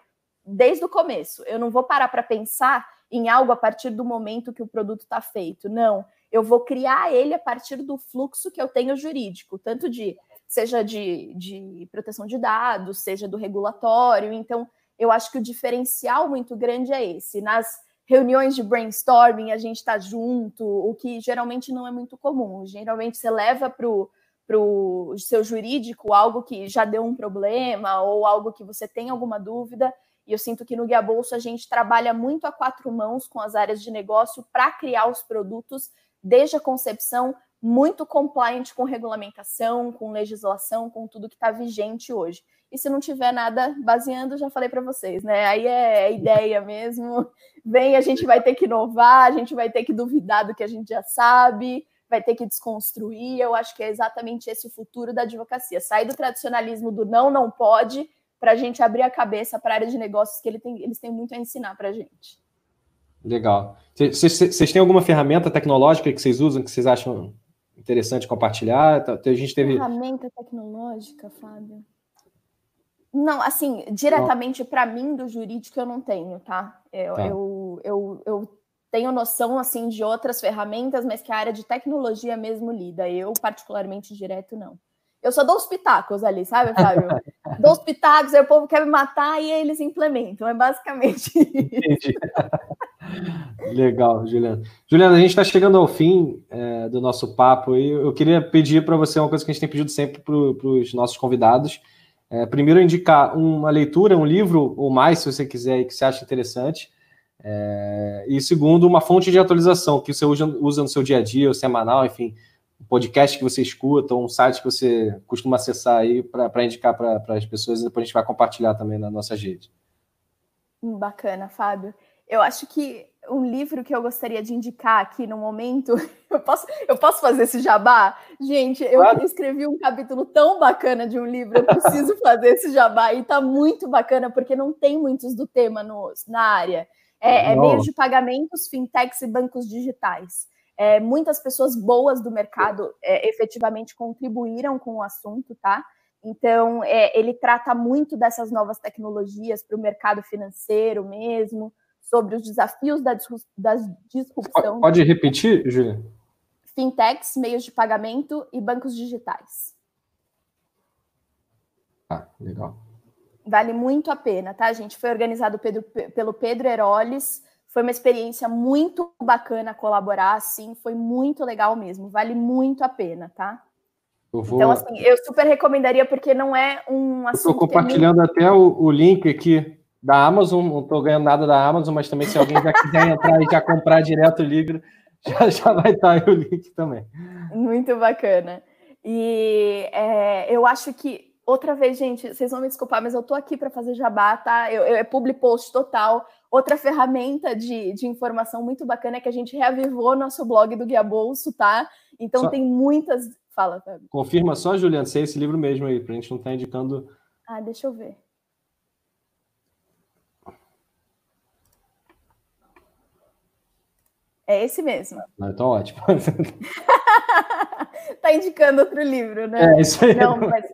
desde o começo. Eu não vou parar para pensar em algo a partir do momento que o produto está feito. Não, eu vou criar ele a partir do fluxo que eu tenho jurídico, tanto de seja de, de proteção de dados, seja do regulatório. Então, eu acho que o diferencial muito grande é esse. Nas reuniões de brainstorming a gente está junto, o que geralmente não é muito comum. Geralmente você leva para o seu jurídico algo que já deu um problema ou algo que você tem alguma dúvida. E eu sinto que no Guia Bolso a gente trabalha muito a quatro mãos com as áreas de negócio para criar os produtos desde a concepção, muito compliant com regulamentação, com legislação, com tudo que está vigente hoje. E se não tiver nada baseando, já falei para vocês, né? Aí é ideia mesmo. Vem, a gente vai ter que inovar, a gente vai ter que duvidar do que a gente já sabe, vai ter que desconstruir. Eu acho que é exatamente esse o futuro da advocacia. Sair do tradicionalismo do não, não pode, para a gente abrir a cabeça para a área de negócios que ele tem, eles têm muito a ensinar para a gente. Legal. Vocês têm alguma ferramenta tecnológica que vocês usam que vocês acham interessante compartilhar? Tá, a gente teve. Ferramenta tecnológica, Fábio? Não, assim, diretamente para mim do jurídico eu não tenho, tá? Eu, tá. Eu, eu, eu tenho noção assim de outras ferramentas, mas que a área de tecnologia mesmo lida. Eu, particularmente, direto, não. Eu só dou os pitacos ali, sabe, Fábio? dou os pitacos, aí o povo quer me matar e eles implementam. É basicamente isso. Legal, Juliana. Juliana, a gente está chegando ao fim é, do nosso papo e eu queria pedir para você uma coisa que a gente tem pedido sempre para os nossos convidados. É, primeiro, indicar uma leitura, um livro ou mais, se você quiser, que você acha interessante. É, e segundo, uma fonte de atualização que você usa, usa no seu dia a dia, ou semanal, enfim, um podcast que você escuta, ou um site que você costuma acessar aí para indicar para as pessoas, e depois a gente vai compartilhar também na nossa rede. Hum, bacana, Fábio. Eu acho que um livro que eu gostaria de indicar aqui no momento, eu posso, eu posso fazer esse jabá? Gente, eu claro. escrevi um capítulo tão bacana de um livro, eu preciso fazer esse jabá, e tá muito bacana, porque não tem muitos do tema no, na área. É, é meios de pagamentos, fintechs e bancos digitais. É, muitas pessoas boas do mercado é, efetivamente contribuíram com o assunto, tá? Então, é, ele trata muito dessas novas tecnologias para o mercado financeiro mesmo, sobre os desafios da, da disrupção. Pode repetir, Júlia? Fintechs, meios de pagamento e bancos digitais. Ah, legal. Vale muito a pena, tá, gente? Foi organizado Pedro, pelo Pedro Heroles foi uma experiência muito bacana colaborar, assim, foi muito legal mesmo, vale muito a pena, tá? Vou... Então, assim, eu super recomendaria, porque não é um assunto. Estou compartilhando muito... até o, o, link aqui da Amazon, não estou ganhando nada da Amazon, mas também se alguém já quiser entrar e já comprar direto o livro, já, já vai estar aí o link também. Muito bacana. E é, eu acho que outra vez, gente, vocês vão me desculpar, mas eu tô aqui para fazer jabá, tá? Eu, eu, é public post total. Outra ferramenta de, de informação muito bacana é que a gente reavivou nosso blog do Guia Bolso, tá? Então só... tem muitas. Fala, Fábio. Confirma só, Juliana, se é esse livro mesmo aí, para a gente não estar tá indicando. Ah, deixa eu ver. É esse mesmo. Não, então ótimo. tá indicando outro livro, né? É, isso aí. Não, mas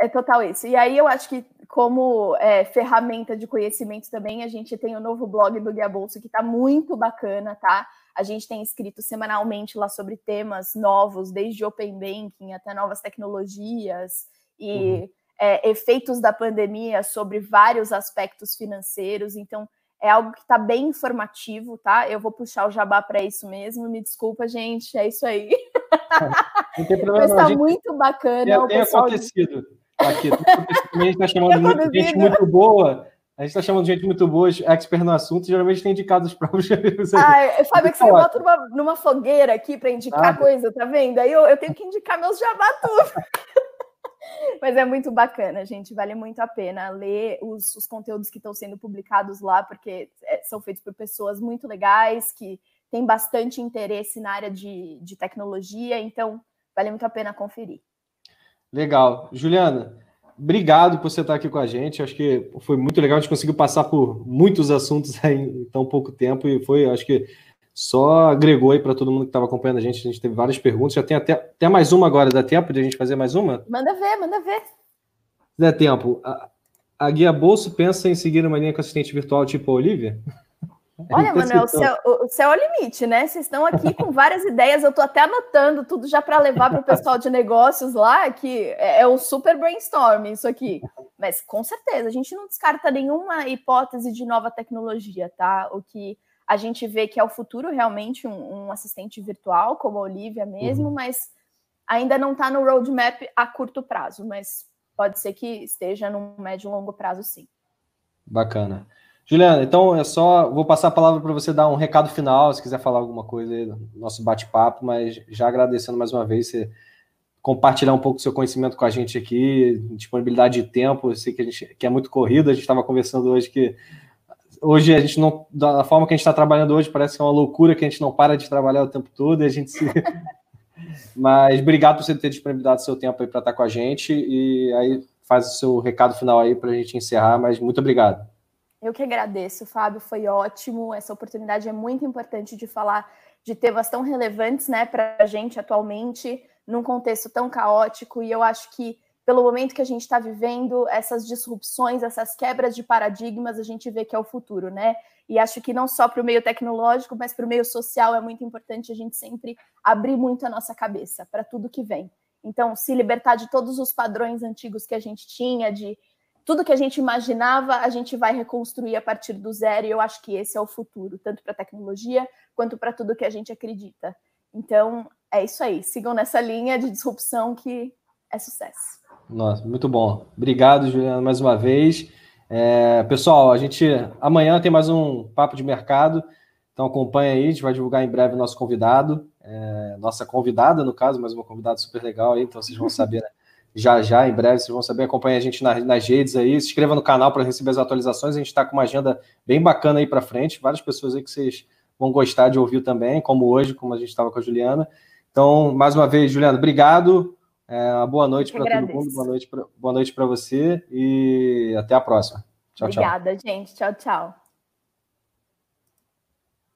é total isso. E aí eu acho que, como é, ferramenta de conhecimento também, a gente tem o novo blog do Guia Bolso, que está muito bacana, tá? A gente tem escrito semanalmente lá sobre temas novos, desde Open Banking até novas tecnologias e uhum. é, efeitos da pandemia sobre vários aspectos financeiros. Então, é algo que está bem informativo, tá? Eu vou puxar o jabá para isso mesmo. Me desculpa, gente, é isso aí. Não tem problema, Mas está muito bacana. Já tem acontecido. Aqui, a gente está chamando muito, gente muito boa. A gente está chamando gente muito boa, expert no assunto, geralmente tem indicado os próprios Ai, Fábio, é que você bota numa, numa fogueira aqui para indicar ah, coisa, tá vendo? Aí eu, eu tenho que indicar meus jabá tudo. Mas é muito bacana, gente. Vale muito a pena ler os, os conteúdos que estão sendo publicados lá, porque é, são feitos por pessoas muito legais, que têm bastante interesse na área de, de tecnologia, então vale muito a pena conferir. Legal. Juliana, obrigado por você estar aqui com a gente. Acho que foi muito legal. A gente conseguiu passar por muitos assuntos em tão pouco tempo e foi, acho que só agregou aí para todo mundo que estava acompanhando a gente. A gente teve várias perguntas. Já tem até, até mais uma agora. Dá tempo de a gente fazer mais uma? Manda ver, manda ver. Der tempo. A, a Guia Bolso pensa em seguir uma linha com assistente virtual tipo a Olivia? Olha, Manuel, o céu, o céu é o limite, né? Vocês estão aqui com várias ideias, eu estou até anotando tudo já para levar para o pessoal de negócios lá, que é, é um super brainstorm isso aqui. Mas com certeza, a gente não descarta nenhuma hipótese de nova tecnologia, tá? O que a gente vê que é o futuro realmente um, um assistente virtual, como a Olivia mesmo, uhum. mas ainda não está no roadmap a curto prazo, mas pode ser que esteja no médio e longo prazo, sim. Bacana. Juliana, então é só. Vou passar a palavra para você dar um recado final, se quiser falar alguma coisa aí do nosso bate-papo, mas já agradecendo mais uma vez você compartilhar um pouco do seu conhecimento com a gente aqui, disponibilidade de tempo. Eu sei que a gente que é muito corrido, a gente estava conversando hoje que hoje a gente não. Da forma que a gente está trabalhando hoje, parece que é uma loucura que a gente não para de trabalhar o tempo todo e a gente se. Mas obrigado por você ter disponibilidade do seu tempo aí para estar com a gente. E aí faz o seu recado final aí para a gente encerrar, mas muito obrigado. Eu que agradeço, Fábio, foi ótimo. Essa oportunidade é muito importante de falar de temas tão relevantes né, para a gente atualmente, num contexto tão caótico, e eu acho que pelo momento que a gente está vivendo, essas disrupções, essas quebras de paradigmas, a gente vê que é o futuro, né? E acho que não só para o meio tecnológico, mas para o meio social é muito importante a gente sempre abrir muito a nossa cabeça para tudo que vem. Então, se libertar de todos os padrões antigos que a gente tinha, de tudo que a gente imaginava, a gente vai reconstruir a partir do zero, e eu acho que esse é o futuro, tanto para a tecnologia quanto para tudo que a gente acredita. Então, é isso aí. Sigam nessa linha de disrupção que é sucesso. Nossa, muito bom. Obrigado, Juliana, mais uma vez. É, pessoal, a gente amanhã tem mais um papo de mercado, então acompanha aí, a gente vai divulgar em breve nosso convidado, é, nossa convidada, no caso, mais uma convidada super legal aí, então vocês vão saber né, já já, em breve, vocês vão saber, acompanha a gente nas, nas redes aí, se inscreva no canal para receber as atualizações, a gente está com uma agenda bem bacana aí para frente, várias pessoas aí que vocês vão gostar de ouvir também, como hoje, como a gente estava com a Juliana. Então, mais uma vez, Juliana, obrigado. É, boa noite para todo mundo, boa noite para boa noite para você e até a próxima. Tchau, Obrigada, tchau. gente. Tchau, tchau.